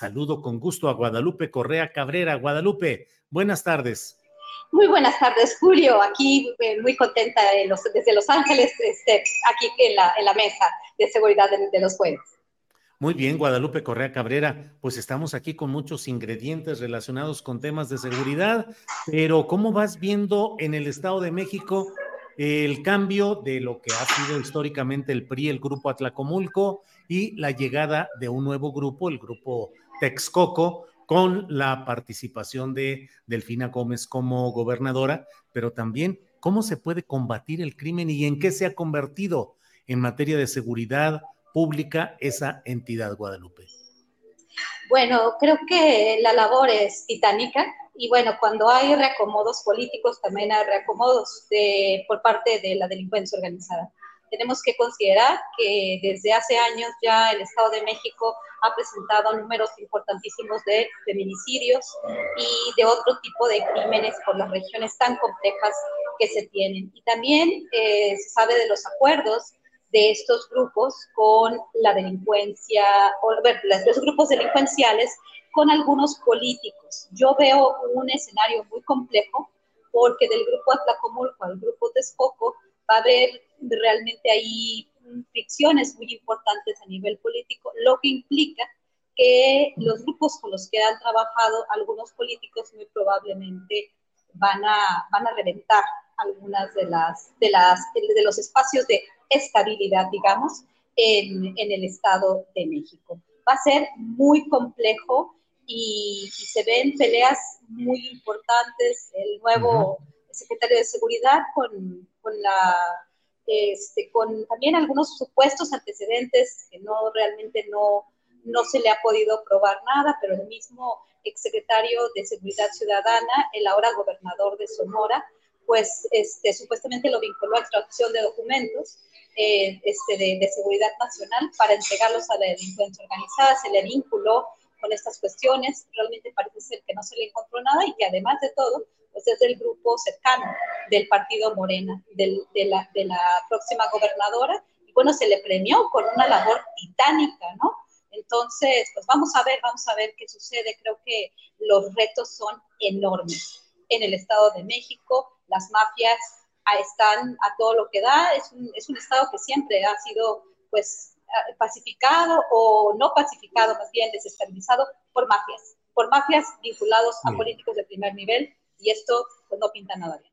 Saludo con gusto a Guadalupe Correa Cabrera. Guadalupe, buenas tardes. Muy buenas tardes, Julio. Aquí eh, muy contenta de los, desde Los Ángeles, este, aquí en la, en la mesa de seguridad de, de los jueves. Muy bien, Guadalupe Correa Cabrera, pues estamos aquí con muchos ingredientes relacionados con temas de seguridad, pero ¿cómo vas viendo en el Estado de México el cambio de lo que ha sido históricamente el PRI, el Grupo Atlacomulco, y la llegada de un nuevo grupo, el Grupo Texcoco, con la participación de Delfina Gómez como gobernadora, pero también cómo se puede combatir el crimen y en qué se ha convertido en materia de seguridad pública esa entidad Guadalupe. Bueno, creo que la labor es titánica y bueno, cuando hay reacomodos políticos también hay reacomodos de, por parte de la delincuencia organizada. Tenemos que considerar que desde hace años ya el Estado de México ha presentado números importantísimos de feminicidios y de otro tipo de crímenes por las regiones tan complejas que se tienen. Y también eh, se sabe de los acuerdos de estos grupos con la delincuencia, o los grupos delincuenciales con algunos políticos. Yo veo un escenario muy complejo porque del grupo Atlacomulco al grupo Texcoco va a haber realmente ahí fricciones muy importantes a nivel político, lo que implica que los grupos con los que han trabajado algunos políticos muy probablemente van a, van a reventar algunas de las, de las de los espacios de estabilidad, digamos, en, en el Estado de México. Va a ser muy complejo y, y se ven peleas muy importantes. El nuevo secretario de Seguridad con, con la este, con también algunos supuestos antecedentes que no realmente no, no se le ha podido probar nada, pero el mismo exsecretario de Seguridad Ciudadana, el ahora gobernador de Sonora, pues este, supuestamente lo vinculó a extracción de documentos eh, este, de, de, seguridad nacional para entregarlos a la delincuencia organizada, se le vinculó con estas cuestiones, realmente parece ser que no se le encontró nada y que además de todo, pues es del grupo cercano del partido Morena, del, de, la, de la próxima gobernadora, y bueno, se le premió con una labor titánica, ¿no? Entonces, pues vamos a ver, vamos a ver qué sucede. Creo que los retos son enormes. En el Estado de México, las mafias están a todo lo que da. Es un, es un Estado que siempre ha sido, pues, pacificado o no pacificado, más bien desestabilizado por mafias, por mafias vinculados a políticos de primer nivel y esto pues, no pinta nada bien.